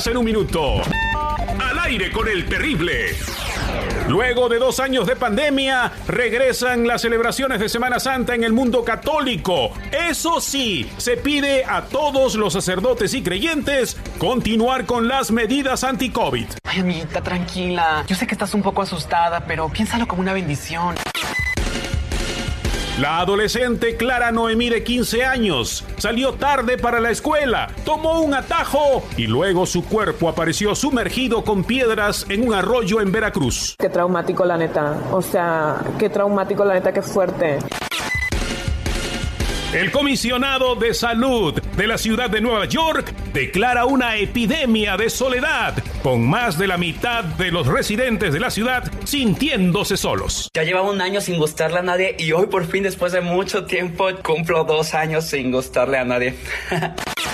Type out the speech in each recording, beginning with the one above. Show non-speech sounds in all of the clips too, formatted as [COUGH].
24 horas en un minuto. Al aire con el terrible. Luego de dos años de pandemia, regresan las celebraciones de Semana Santa en el mundo católico. Eso sí, se pide a todos los sacerdotes y creyentes continuar con las medidas anti-COVID. Ay, amiguita, tranquila. Yo sé que estás un poco asustada, pero piénsalo como una bendición. La adolescente Clara Noemí de 15 años salió tarde para la escuela, tomó un atajo y luego su cuerpo apareció sumergido con piedras en un arroyo en Veracruz. Qué traumático la neta, o sea, qué traumático la neta, qué fuerte. El comisionado de salud de la ciudad de Nueva York declara una epidemia de soledad, con más de la mitad de los residentes de la ciudad sintiéndose solos. Ya llevaba un año sin gustarle a nadie y hoy por fin después de mucho tiempo cumplo dos años sin gustarle a nadie. [LAUGHS]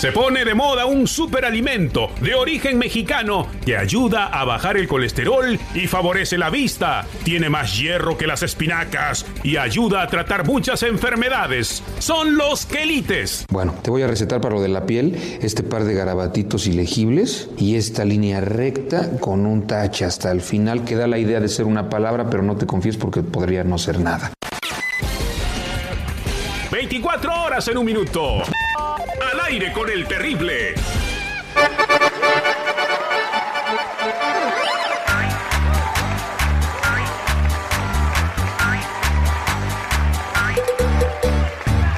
Se pone de moda un superalimento de origen mexicano que ayuda a bajar el colesterol y favorece la vista. Tiene más hierro que las espinacas y ayuda a tratar muchas enfermedades. Son los quelites. Bueno, te voy a recetar para lo de la piel este par de garabatitos ilegibles y esta línea recta con un tache hasta el final que da la idea de ser una palabra, pero no te confíes porque podría no ser nada. 24 horas en un minuto. Aire con el terrible.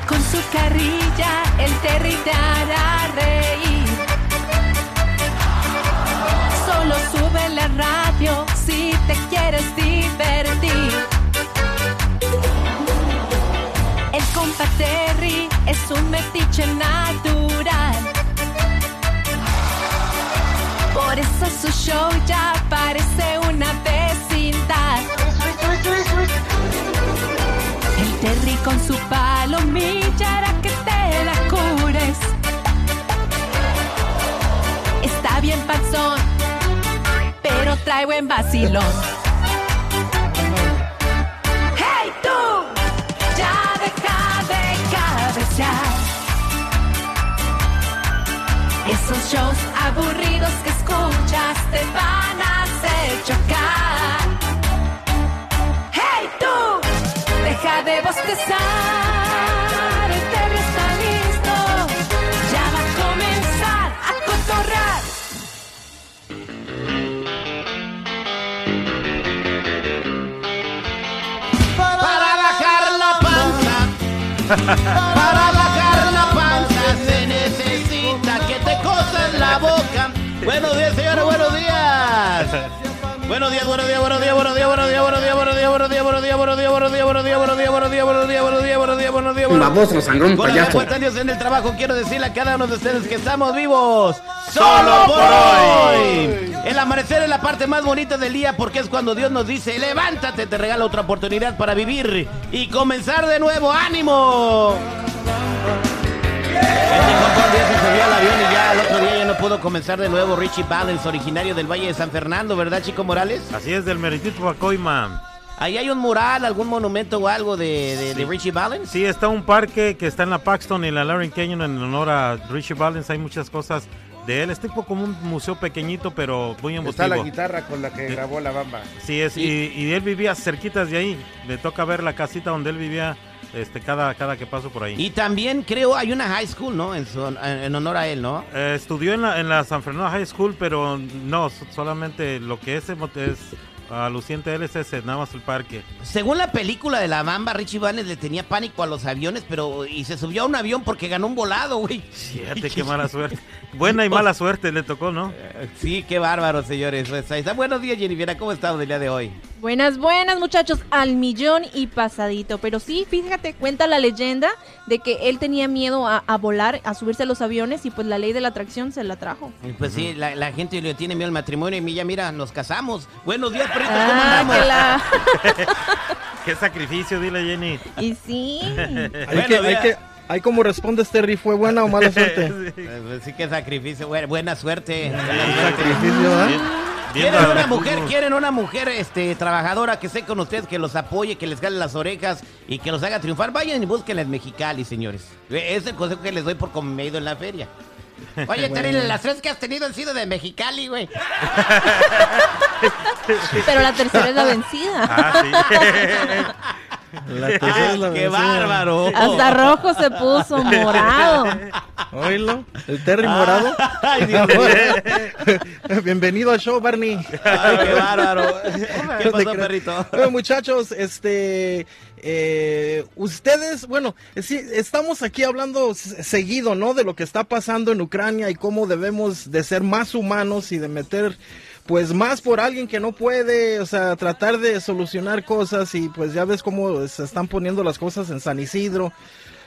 Con su carrilla el Terry te hará reír. Solo sube la radio si te quieres divertir. El compa Terry es un metiche natural. Por eso su show ya parece una vecindad. El Terry con su palomilla hará que te la cures. Está bien panzón, pero trae buen vacilón. Esos shows aburridos que escuchas te van a hacer chocar. ¡Hey tú! Deja de bostezar. El Terry está listo. Ya va a comenzar a cotorrar. Para bajar la panza, [LAUGHS] para Buenos días, buenos días, buenos días, buenos días, buenos días, buenos días, buenos días, buenos días, buenos días, buenos días, buenos días, buenos días, buenos días, buenos días, buenos días, buenos días, buenos días, buenos días, buenos días. Baboso, sangrón, payaso. cuenta Dios en el trabajo, quiero decirle a cada uno de ustedes que estamos vivos solo por hoy. El amanecer es la parte más bonita del día porque es cuando Dios nos dice, levántate, te regala otra oportunidad para vivir y comenzar de nuevo. ¡Ánimo! Este compa un día se subió al avión y ya no pudo comenzar de nuevo. Richie Valens, originario del Valle de San Fernando, ¿verdad, Chico Morales? Así es, del Meritito Pacoima. Ahí hay un mural, algún monumento o algo de, de- de Richie Valens. Sí, está un parque que está en la Paxton y la Lauren Canyon en honor a Richie Valens. Hay muchas cosas de él. Es tipo como un museo pequeñito, pero muy Está la emotivo. guitarra con la que grabó la bamba. Sí, es, y, y él vivía cerquitas de ahí. Me toca ver la casita donde él vivía este, cada, cada que paso por ahí. Y también creo hay una high school, ¿no? En, su- en honor a él, ¿no? Eh, estudió en la, en la San Fernando High School, pero no, so- solamente lo que es, es aluciente él es ese, nada más el parque. Según la película de la Bamba, Richie Valens le tenía pánico a los aviones, pero y se subió a un avión porque ganó un volado, güey. Fíjate qué mala suerte. Buena y [LAUGHS] mala suerte le tocó, ¿no? Sí, qué bárbaro, señores. Pues. Buenos días, Jennifer. ¿Cómo estamos el día de hoy? Buenas, buenas muchachos, al millón y pasadito. Pero sí, fíjate, cuenta la leyenda de que él tenía miedo a, a volar, a subirse a los aviones y pues la ley de la atracción se la trajo. Y Pues sí, la, la gente le tiene miedo al matrimonio y ya, mira, nos casamos. Buenos días, perritos, ¿cómo Ah, andamos? que la- [LAUGHS] Qué sacrificio, dile Jenny. Y sí. [LAUGHS] Hay que, hay que, hay como responde Terry, ¿fue buena o mala [LAUGHS] suerte? Eh, pues sí, qué sacrificio. Buena, buena suerte. Buena suerte. Sacrificio, ¿verdad? Quieren una mujer, quieren una mujer este, trabajadora que esté con ustedes, que los apoye, que les jale las orejas y que los haga triunfar. Vayan y búsquenla en Mexicali, señores. Es el consejo que les doy por como me he ido en la feria. Oye, Bueno. Las tres que has tenido han sido de Mexicali, güey. Pero la tercera es la vencida. Ah, [LAUGHS] La tercera es la ¡Qué bárbaro! Hasta rojo se puso, morado. Oílo, el Terry morado. [LAUGHS] Ay, Dios [LAUGHS] mío. Bienvenido al show, Barney. Ay, qué bárbaro. [LAUGHS] ¿Qué pasó, perrito? Bueno, muchachos, este, eh, ustedes, bueno, sí, estamos aquí hablando seguido, ¿no? De lo que está pasando en Ucrania y cómo debemos de ser más humanos y de meter, pues, más por alguien que no puede, o sea, tratar de solucionar cosas y pues ya ves cómo se están poniendo las cosas en San Isidro.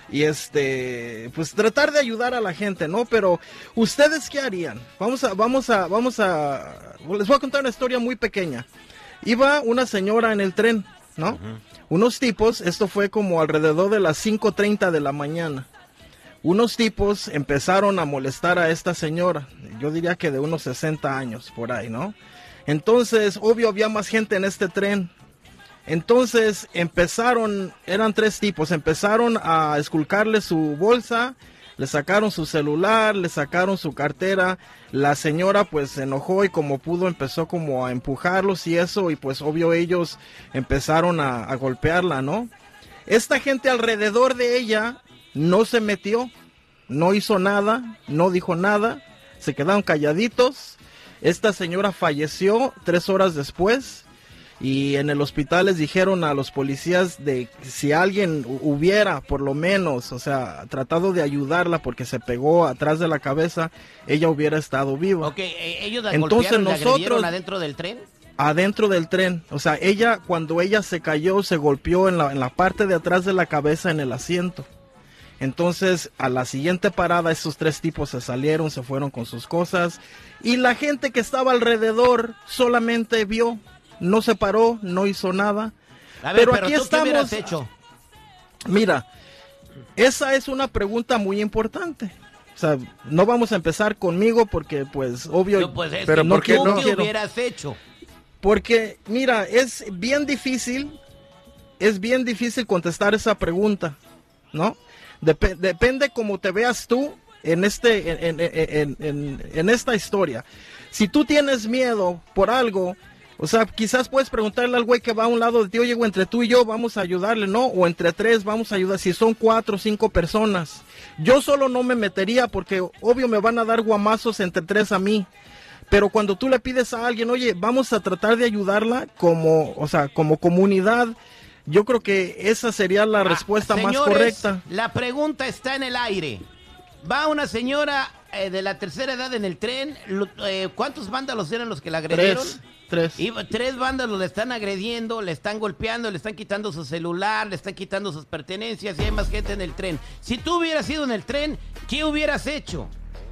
Y este, pues tratar de ayudar a la gente, ¿no? Pero, ¿ustedes qué harían? Vamos a, vamos a, vamos a, les voy a contar una historia muy pequeña. Iba una señora en el tren, ¿no? Unos tipos, esto fue como alrededor de las 5.30 de la mañana. Unos tipos empezaron a molestar a esta señora, yo diría que de unos 60 años por ahí, ¿no? Entonces, obvio, había más gente en este tren. Entonces empezaron, eran tres tipos, empezaron a esculcarle su bolsa, le sacaron su celular, le sacaron su cartera. La señora pues se enojó y como pudo empezó como a empujarlos y eso y pues obvio ellos empezaron a, a golpearla, ¿no? Esta gente alrededor de ella no se metió, no hizo nada, no dijo nada, se quedaron calladitos. Esta señora falleció tres horas después y en el hospital les dijeron a los policías de que si alguien hu- hubiera por lo menos, o sea, tratado de ayudarla porque se pegó atrás de la cabeza, ella hubiera estado viva. Ok, eh, ellos la Entonces la nosotros- adentro del tren. adentro del tren. O sea, ella, cuando ella se cayó, se golpeó en la, en la parte de atrás de la cabeza en el asiento. Entonces, a la siguiente parada, esos tres tipos se salieron, se fueron con sus cosas. Y la gente que estaba alrededor solamente vio, no se paró, no hizo nada. A ver, pero, pero, aquí ¿tú qué estamos. hecho? Mira, esa es una pregunta muy importante. O sea, no vamos a empezar conmigo porque, pues, obvio, Yo, pues, es pero no ¿tú quiero, no qué quiero. hubieras hecho? Porque, mira, es bien difícil, es bien difícil contestar esa pregunta, ¿no? Dep- depende cómo te veas tú en, este, en, en- en- en- esta historia. Si tú tienes miedo por algo, o sea, quizás puedes preguntarle al güey que va a un lado de ti, oye, entre tú y yo vamos a ayudarle, ¿no? O entre tres vamos a ayudar, si son cuatro o cinco personas. Yo solo no me metería porque obvio me van a dar guamazos entre tres a mí. Pero cuando tú le pides a alguien, oye, vamos a tratar de ayudarla como, o sea, como comunidad, yo creo que esa sería la respuesta más Señores, correcta. La pregunta está en el aire. Va una señora eh, de la tercera edad en el tren. lo- eh, ¿Cuántos vándalos eran los que la agredieron? Tres, tres. Y tres vándalos le están agrediendo, le están golpeando, le están quitando su celular, le están quitando sus pertenencias y hay más gente en el tren. Si tú hubieras ido en el tren, ¿qué hubieras hecho?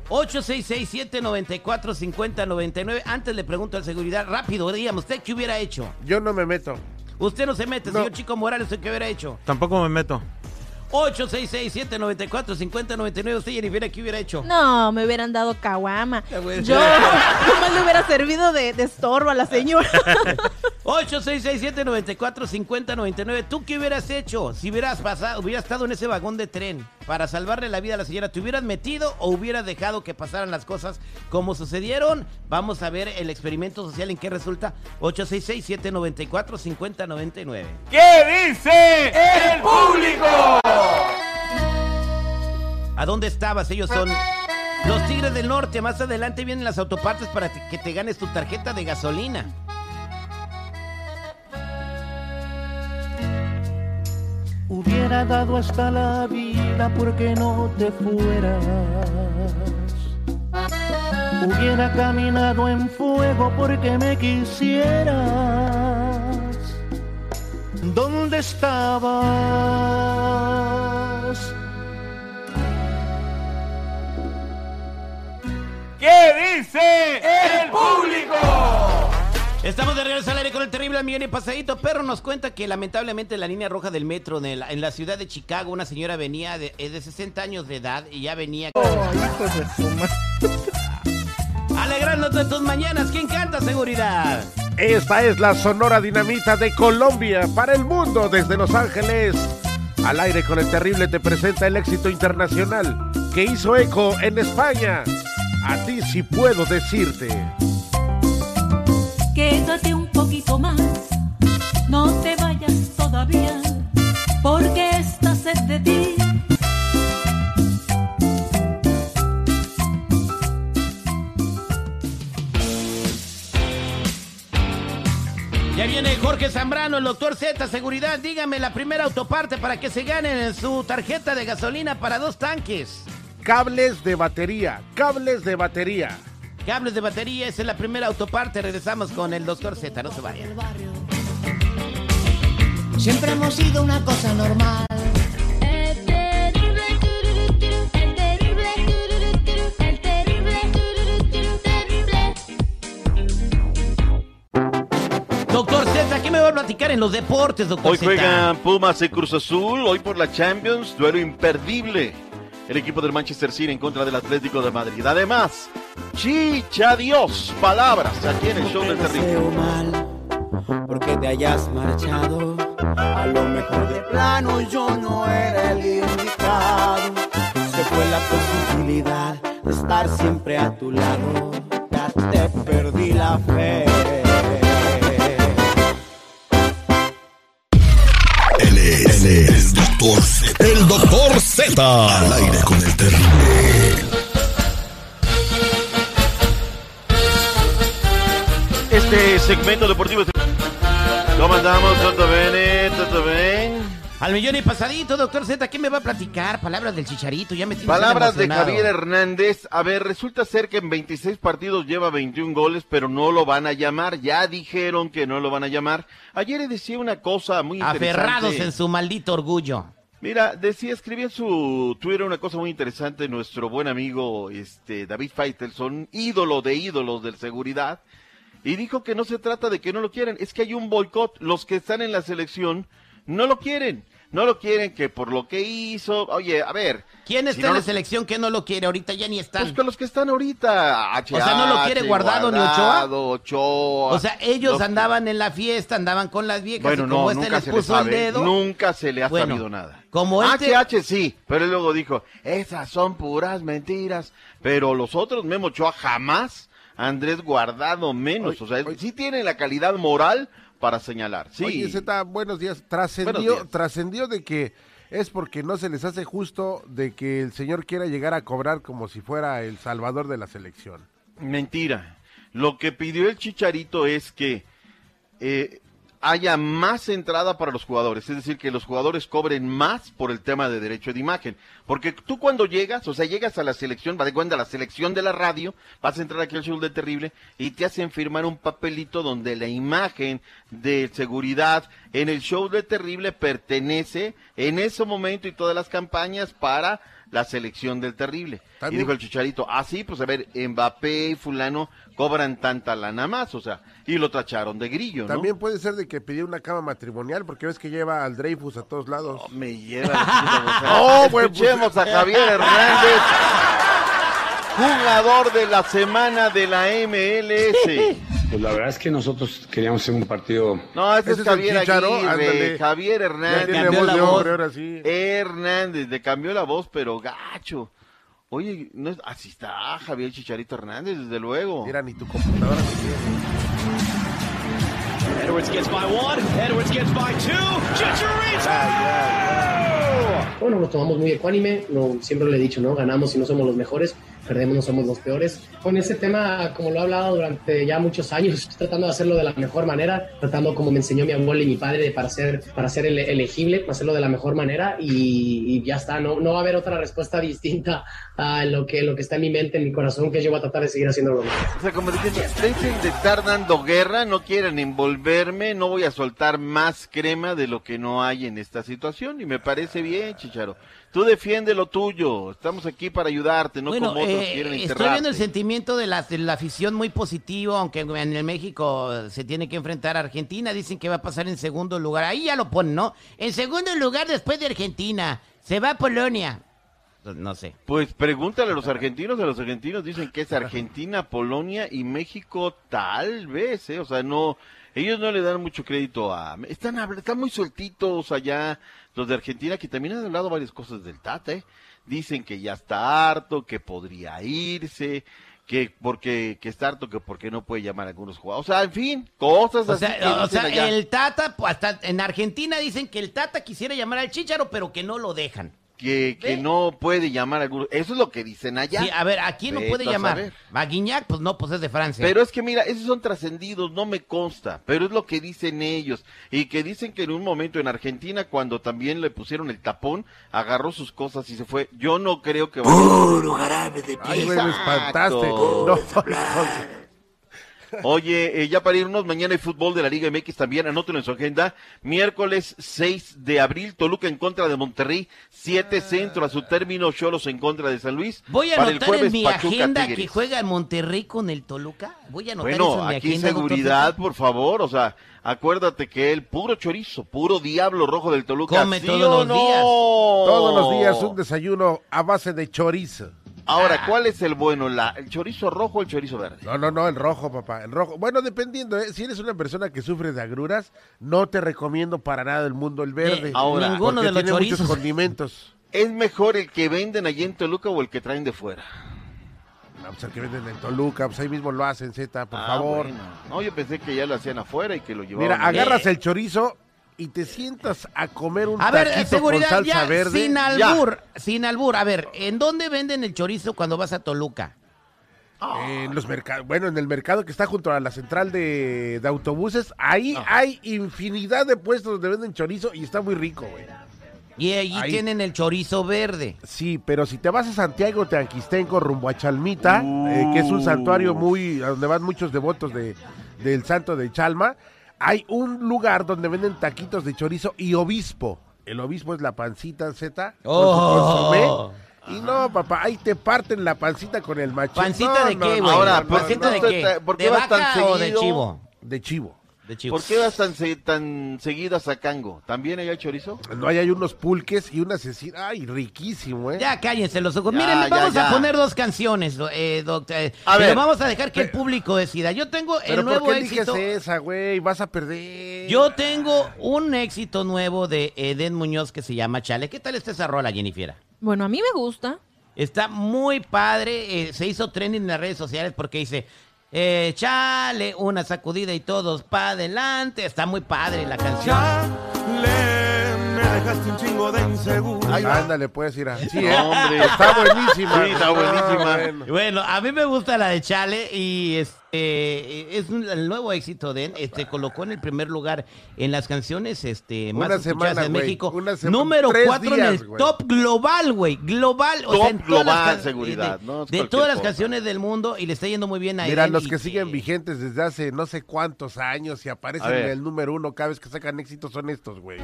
866-794-5099. Antes le pregunto al seguridad, rápido, dígame, ¿usted qué hubiera hecho? Yo no me meto. Usted no se mete, señor Chico Morales, ¿usted qué hubiera hecho? Tampoco me meto. 866-794-5099. ¿Usted, Jennifer, qué hubiera hecho? No, me hubieran dado caguama. Yo [LAUGHS] nomás le hubiera servido de, de estorbo a la señora. [LAUGHS] 866-794-5099. ¿Tú qué hubieras hecho si hubieras pasado, hubieras estado en ese vagón de tren para salvarle la vida a la señora? ¿Te hubieras metido o hubieras dejado que pasaran las cosas como sucedieron? Vamos a ver el experimento social en qué resulta. 866-794-5099. ¿Qué dice el público? ¿A dónde estabas? Ellos son los Tigres del Norte. Más adelante vienen las autopartes para que te ganes tu tarjeta de gasolina. Hubiera dado hasta la vida porque no te fueras. Hubiera caminado en fuego porque me quisieras. ¿Dónde estabas? ¿Qué dice el público? Estamos de regreso al aire con el terrible millón y pasadito. Perro nos cuenta que lamentablemente en la línea roja del metro en, el- en la ciudad de Chicago, una señora venía de, eh, de 60 años de edad y ya venía. [LAUGHS] Alegrándote tus mañanas. ¿Quién canta seguridad? Esta es la Sonora Dinamita de Colombia para el mundo desde Los Ángeles. Al aire con el terrible te presenta el éxito internacional. que hizo eco en España. A ti sí puedo decirte. Quédate un poquito más, no te vayas todavía, porque esta sed de ti Ya viene Jorge Zambrano, el doctor Z, seguridad. Dígame la primera autoparte para que se ganen en su tarjeta de gasolina para dos tanques. Cables de batería, cables de batería. Cables de batería, esa es la primera autoparte. Regresamos con el doctor Z, no se vayan. Siempre hemos sido una cosa normal. Platicar en los deportes, doctor Hoy juegan Pumas y Cruz Azul, hoy por la Champions, duelo imperdible. El equipo del Manchester City en contra del Atlético de Madrid. Además, chicha Dios, palabras aquí en el show del terrible. porque te hayas marchado. A lo mejor de plano yo no era el indicado. Se fue la posibilidad de estar siempre a tu lado. Ya te perdí la fe. Es el doctor Z. El doctor Z. Al aire con el terrible. Este segmento deportivo. es- ¿Cómo andamos? ¿Todo bien? ¿Todo bien? Al millón y pasadito, doctor Z, ¿qué me va a platicar? Palabras del chicharito, ya me Palabras de. Javier Hernández. A ver, resulta ser que en 26 partidos lleva 21 goles, pero no lo van a llamar. Ya dijeron que no lo van a llamar. Ayer le decía una cosa muy interesante. Aferrados en su maldito orgullo. Mira, decía, escribía en su Twitter una cosa muy interesante nuestro buen amigo este David Faitelson, ídolo de ídolos del seguridad, y dijo que no se trata de que no lo quieren, es que hay un boicot, los que están en la selección no lo quieren, no lo quieren que por lo que hizo, oye, a ver. ¿Quién está si no en la selección que no lo quiere? Ahorita ya ni están. Pues con los que están ahorita, HH, O sea, ¿no lo quiere Guardado ni Ochoa? Guardado, Ochoa. O sea, ellos Los- andaban en la fiesta, andaban con las viejas Bueno, y como no, este nunca les se le puso el dedo. nunca se le ha Bueno, sabido nada. Como este HH sí, pero él luego dijo, esas son puras mentiras. Pero los otros, Memo Ochoa jamás, Andrés Guardado menos. o sea, él sí tiene la calidad moral para señalar. Sí. Oye, Z, buenos días. Buenos Trascendió, días. trascendió de que es porque no se les hace justo de que el señor quiera llegar a cobrar como si fuera el salvador de la selección. Mentira. Lo que pidió el Chicharito es que eh, haya más entrada para los jugadores, es decir, que los jugadores cobren más por el tema de derecho de imagen. Porque tú cuando llegas, o sea, llegas a la selección, vas de cuenta, a la selección de la radio, vas a entrar aquí al show de Terrible y te hacen firmar un papelito donde la imagen de seguridad en el show de Terrible pertenece en ese momento y todas las campañas para la selección del Terrible. También- Y dijo el Chicharito, ah, sí, pues a ver, Mbappé y fulano cobran tanta lana más, o sea, y lo tacharon de grillo, ¿no? También puede ser de que pidió una cama matrimonial porque ves que lleva al Dreyfus a todos lados. me lleva [LAUGHS] Oh, bueno, Escuchemos pues- a Javier Hernández, jugador de la semana de la MLS. [LAUGHS] Pues la verdad es que nosotros queríamos hacer un partido. No, ese, Ese es Javier Chicharo, Aguirre. Javier Ya Hernández. voz hombre, ahora sí. Hernández, le cambió la voz, pero gacho. Oye, no es, así está Javier Chicharito Hernández, desde luego. Mira, ni tu computadora Edwards gets by one. Edwards gets by two. Chicharito! Bueno, nos tomamos muy ecuánime, no, siempre le he dicho, ¿no? Ganamos si no somos los mejores, perdemos no somos los peores. Con ese tema, como lo he hablado durante ya muchos años, [LAUGHS] tratando de hacerlo de la mejor manera, tratando como me enseñó mi abuelo y mi padre para ser, para ser ele- elegible, hacerlo de la mejor manera y, ya está, no, no va a haber otra respuesta [LAUGHS] distinta a lo que, lo que está en mi mente, en mi corazón, que yo voy a tratar de seguir haciendo lo mismo. O sea, como diciendo, de estar dando guerra, no quieren envolverme, no voy a soltar más crema de lo que no hay en esta situación. Y me parece bien, Chicharo. Tú defiende lo tuyo, estamos aquí para ayudarte, no Bueno, como otros eh, quieren estoy enterrarte. viendo el sentimiento de la, de la afición muy positivo, aunque en el México se tiene que enfrentar a Argentina, dicen que va a pasar en segundo lugar, ahí ya lo ponen, ¿no? En segundo lugar después de Argentina, se va a Polonia. No sé. Pues pregúntale a los argentinos, a los argentinos dicen que es Argentina, Polonia y México tal vez, ¿eh? O sea, no, ellos no le dan mucho crédito a... Están, están muy sueltitos allá los de Argentina, que también han hablado varias cosas del Tata, ¿eh? Dicen que ya está harto, que podría irse, que porque que está harto, que porque no puede llamar a algunos jugadores. O sea, en fin, cosas O así sea, que o sea, allá. el Tata, pues, hasta en Argentina dicen que el Tata quisiera llamar al Chicharo, pero que no lo dejan. Que, que no puede llamar a algunos... Eso es lo que dicen allá. Sí, a ver, ¿a quién no Vete puede a llamar? saber. A Guiñac, pues no, pues es de Francia. Pero es que mira, esos son trascendidos, no me consta, pero es lo que dicen ellos. Y que dicen que en un momento en Argentina, cuando también le pusieron el tapón, agarró sus cosas y se fue. Yo no creo que Puro jarabe de Ay, güey, me espantaste. No, Oye, eh, ya para irnos, mañana hay fútbol de la Liga MX también, anótenlo en su agenda. Miércoles 6 de abril, Toluca en contra de Monterrey, 7 centro a su término, Cholos en contra de San Luis. Voy a Para el anotar jueves, en mi Pachuca, agenda Tigres. que juega el Monterrey con el Toluca. Voy a anotar eso Bueno, en mi aquí agenda. seguridad, por favor, o sea, acuérdate que el puro chorizo, puro diablo rojo del Toluca. Come ¿sí todos o los no? días. Todos los días un desayuno a base de chorizo. Ahora, ¿cuál es el bueno? La, ¿El chorizo rojo o el chorizo verde? No, no, no, el rojo, papá, el rojo. Bueno, dependiendo, ¿eh? si eres una persona que sufre de agruras, no te recomiendo para nada el mundo el verde. Ahora, ninguno de los tiene muchos condimentos. ¿Es mejor el que venden allí en Toluca o el que traen de fuera? No, pues el que venden en Toluca, pues ahí mismo lo hacen, Z, por Ah, favor. bueno. No, yo pensé que ya lo hacían afuera y que lo llevaban. Mira, agarras el chorizo y te sientas a comer un A ver, taquito seguridad, con salsa ya, verde. sin Ya. albur, sin albur. A ver, ¿en dónde venden el chorizo cuando vas a Toluca? En los mercados, bueno, en el mercado que está junto a la central de, de autobuses, ahí hay infinidad de puestos donde venden chorizo y está muy rico, güey. Y allí Ahí. tienen el chorizo verde. Sí, pero si te vas a Santiago Teanquistenco rumbo a Chalmita, eh, que es un santuario muy donde van muchos devotos de, del santo de Chalma, hay un lugar donde venden taquitos de chorizo y obispo. El obispo es la pancita Z con su Oh. Y no, papá, ahí te parten la pancita con el machete. ¿Pancita de qué, güey? Ahora, ¿pancita de qué? ¿por qué ¿De tan vaca o de chivo? De chivo. ¿Por qué vas tan, se- tan seguido a Sacango? ¿También hay chorizo? No, ahí hay unos pulques y una cecina. Ay, riquísimo, ¿eh? Ya cállense los ojos. Ya, Miren, ya, vamos ya. a poner dos canciones, do- eh, doctor. eh, A pero ver. vamos a dejar que el público decida. Yo tengo Pero el ¿por nuevo qué eliges éxito. esa, güey? Vas a perder. Yo tengo un éxito nuevo de Eden Muñoz que se llama Chale. ¿Qué tal está esa rola, Jennifer? Bueno, a mí me gusta. Está muy padre. eh, se hizo trending en las redes sociales porque dice, eh, chale, una sacudida y todos para adelante. Está muy padre la canción. me dejaste un chingo de inseguro. Ándale, puedes ir así, No, ¿eh? hombre. Está buenísima. Sí, está buenísima. Ah, bueno. Bueno, a mí me gusta la de Chale y este es un- el nuevo éxito de él. Este colocó en el primer lugar en las canciones este más Una escuchadas semana, en. México. Una Número tres 4 en el top global, güey. Global. o sea, Top en todas las global, seguridad, De, no de todas las cosa. canciones del mundo y le está yendo muy bien a Mira, los y que siguen vigentes desde hace no sé cuántos años y A aparecen en el número uno cada vez que sacan éxitos son estos, güey.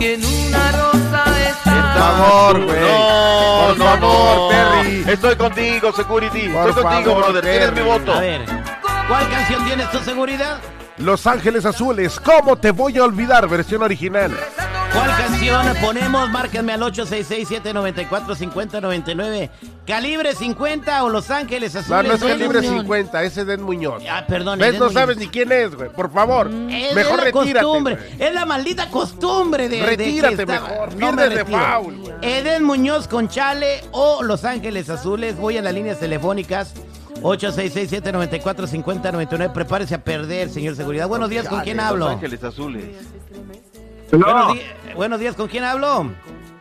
Si en una rosa Por favor, güey. No, Por no, favor, no. Perry. Estoy contigo, Security. Por Estoy contigo, favor, brother. Tienes mi voto. A ver, ¿cuál canción tienes tu seguridad? Los Ángeles Azules, ¿cómo te voy a olvidar? Versión original. ¿Cuál canción ponemos? Márquenme al 866-794-5099. ¿Calibre 50 o Los Ángeles No, Azules? no es Eden calibre Muñoz? 50, ese Den Muñoz. Ah, perdón. ¿Ves? No Muñoz. sabes ni quién es, güey. Por favor. Es Mejor la retírate. costumbre, güey. es la maldita costumbre de, de Retírate estaba- mejor, No me de foul, güey. Eden Muñoz con Chale o Los Ángeles Azules. Voy a las líneas telefónicas. 866-794-5099. Prepárese a perder, señor seguridad. Buenos días, ¿con quién Los hablo? Ángeles Azules. Buenos, buenos días, ¿con quién hablo?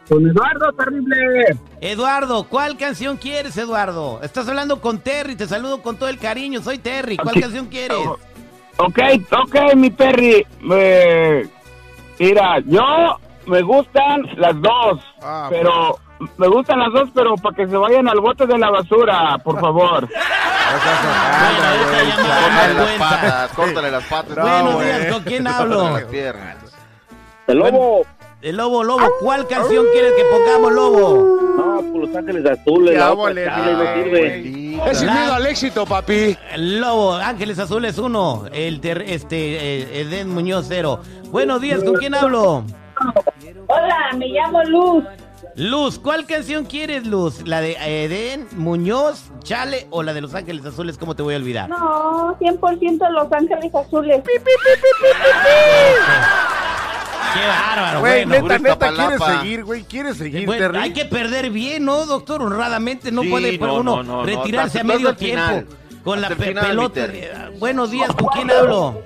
Con Eduardo Terrible. Eduardo, ¿cuál canción quieres, Eduardo? Estás hablando con Terry, te saludo con todo el cariño. Soy Terry, ¿cuál canción quieres? Ok, ok, mi Perry. Eh, mira, yo me gustan las dos, Ah, pero me gustan las dos, pero para que se vayan al bote de la basura, por [LAUGHS] favor. Córtale las patas, córtale las patas. Buenos días, ¿con quién hablo? El lobo. El lobo, lobo, ¿cuál canción quieres que pongamos, lobo? No, por Los Ángeles Azules. Ya, la vole, otra chale, no sirve. Es el miedo al éxito, papi. El lobo, Ángeles Azules 1, el ter- este, eh, Eden Muñoz 0. Buenos días, ¿con quién hablo? Hola, me llamo Luz. Luz, ¿cuál canción quieres, Luz? ¿La de Eden Muñoz, Chale o la de Los Ángeles Azules? ¿Cómo te voy a olvidar? No, no, 100% Los Ángeles Azules. Qué bárbaro, Güey, bueno. neta, neta, quiere seguir, güey, quiere seguir, Bueno, Terry. hay que perder bien, ¿no, doctor? Honradamente, no Sí, puede no, uno no, no, no, retirarse a medio tiempo final. con la Hasta el pe- final, mi pelota. Buenos días, ¿con quién hablo?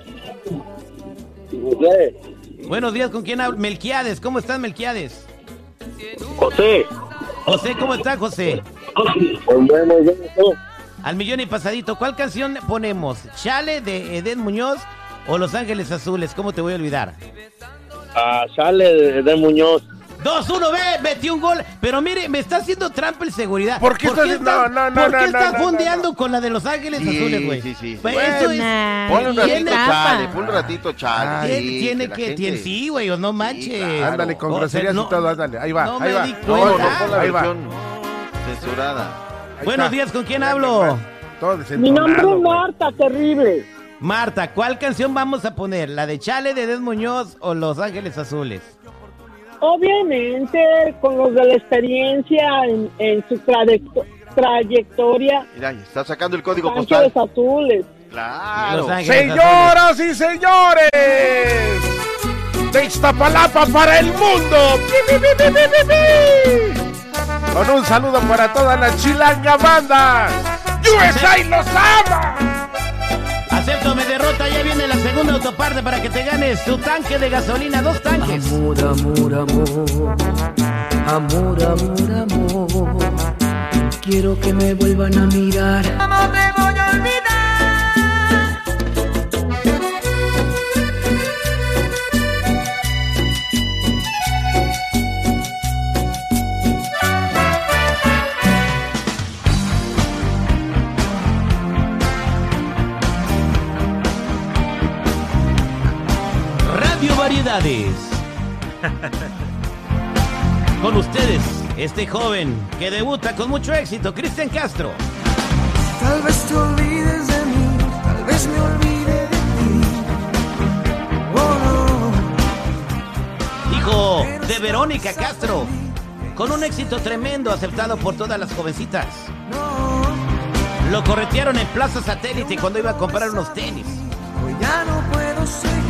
Buenos días, ¿con quién hablo? Melquiades, ¿cómo estás, Melquiades? José. José, ¿cómo estás, José? Yo Al millón y pasadito, ¿cuál canción ponemos? ¿Chale de Eden Muñoz o Los Ángeles Azules? ¿Cómo te voy a olvidar? Ah, sale de, Muñoz. 2-1, ve, metió un gol. Pero mire, me está haciendo trampa el seguridad. ¿Por qué estás- no, no, no, ¿por no, qué no, estás no, no, fondeando con la de Los Ángeles Sí, Azules, güey? sí, sí. Pues Bueno, eso es. Ponle un ratito chale, ponle un ratito chale. Tiene, tiene que, gente- tiene, sí, güey, o no manches. claro. Ándale, con groserías no- y todo, ándale. Ahí va, no ahí me va. di No, Ahí va. censurada. Ahí Buenos está. días, ¿con quién hablo? Todo Mi nombre es. Marta, terrible. Marta, ¿cuál canción vamos a poner? ¿La de Chale de Eden Muñoz o Los Ángeles Azules? Obviamente, con los de la experiencia en, en su trayecto- trayectoria, Mira, está sacando el código postal. Ángeles Azules. Claro. Los Ángeles Señoras y señores, de Iztapalapa para el mundo. Pi, pi. Con un saludo para toda la chilanga banda. USA los ama. Acepto mi derrota, ya viene la segunda autoparte para que te ganes tu tanque de gasolina, dos tanques. Amor, amor, amor, amor, amor, amor. Quiero que me vuelvan a mirar. Variedades. Con ustedes, este joven que debuta con mucho éxito, Cristian Castro. Tal vez te olvides de mí, tal vez me olvide de ti. Oh, no. Hijo de Verónica Castro. Con un éxito tremendo aceptado por todas las jovencitas. Lo corretearon en Plaza Satélite cuando iba a comprar unos tenis. Hoy ya no puedo seguir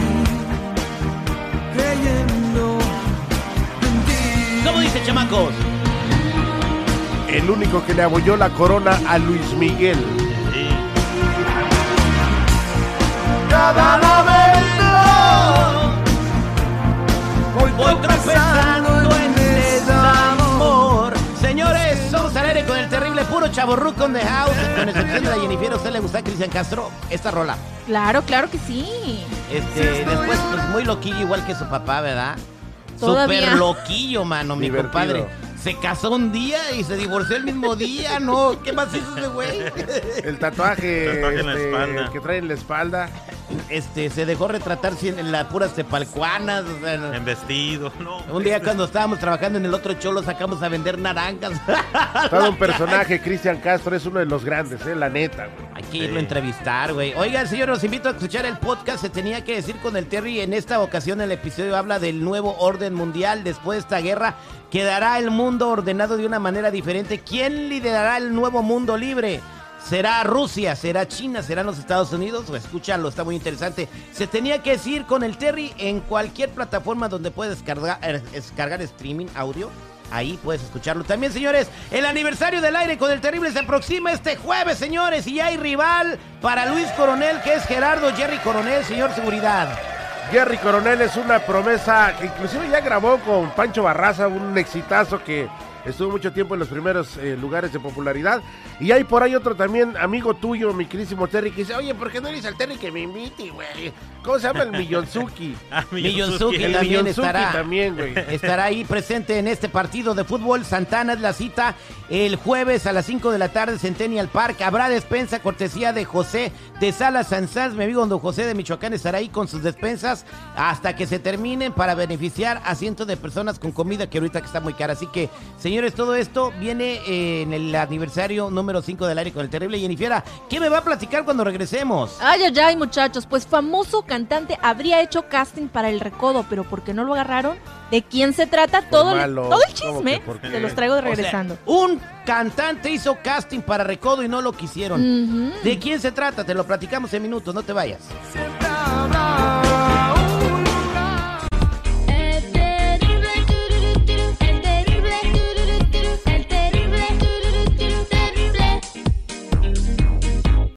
creyendo en ti. ¿Cómo dice, chamacos? El único que le abolló la corona a Luis Miguel. Cada momento Voy tropezando en desamor. Señores, somos al aire con el terrible puro chaborruco on the house. Con excepción de la Jennifer, ¿a usted le gusta Cristian Castro? Esta rola. Claro, claro que sí. Este, después, pues muy loquillo, igual que su papá, ¿verdad? Todavía. Súper loquillo, mano, mi Divertido. compadre. Se casó un día y se divorció el mismo día, ¿no? ¿Qué más hizo ese güey? El tatuaje, El tatuaje en la este, espalda. el que trae en la espalda. Este, se dejó retratar en las puras tepalcuanas, o sea, En vestido, no. un día cuando estábamos trabajando en el otro cholo sacamos a vender naranjas. [LAUGHS] Todo un personaje, Cristian Castro, es uno de los grandes, eh, la neta. güey. Hay que irlo a entrevistar, güey. Oigan, señor, los invito a escuchar el podcast. Se tenía que decir con el Terry. En esta ocasión, el episodio habla del nuevo orden mundial. Después de esta guerra, quedará el mundo ordenado de una manera diferente. ¿Quién liderará el nuevo mundo libre? ¿Será Rusia? ¿Será China? ¿Serán los Estados Unidos? Escúchalo, está muy interesante. Se tenía que decir con el Terry en cualquier plataforma donde puedes descargar, eh, descargar streaming audio. Ahí puedes escucharlo. También, señores, el aniversario del aire con el terrible se aproxima este jueves, señores. Y hay rival para Luis Coronel, que es Gerardo Jerry Coronel, señor seguridad. Jerry Coronel es una promesa que inclusive ya grabó con Pancho Barraza, un exitazo que estuvo mucho tiempo en los primeros eh, lugares de popularidad. Y hay por ahí otro también, amigo tuyo, mi querísimo Terry, que dice, oye, ¿por qué no eres al Terry que me invite, güey? ¿Cómo se llama el Millonzuki? [LAUGHS] Ah, Millonzuki El también Millonzuki estará. también, güey. Estará ahí presente en este partido de fútbol. Santana es la cita el jueves a las 5 de la tarde, Centennial Park. Habrá despensa cortesía de José de Salas Sanzás. Mi amigo don José de Michoacán estará ahí con sus despensas hasta que se terminen para beneficiar a cientos de personas con comida que ahorita que está muy cara. Así que, señor Señores, todo esto viene eh, en el aniversario número 5 del aire con el terrible Jennifer. ¿Qué me va a platicar cuando regresemos? Ay, ay, ay, muchachos. Pues famoso cantante habría hecho casting para el recodo, pero ¿por qué no lo agarraron? ¿De quién se trata? Todo el, todo el ¿Cómo chisme. Se los traigo de O sea, regresando. un cantante hizo casting para recodo y no lo quisieron. ¿De quién se trata? Te lo platicamos en minutos, no te vayas. Siempre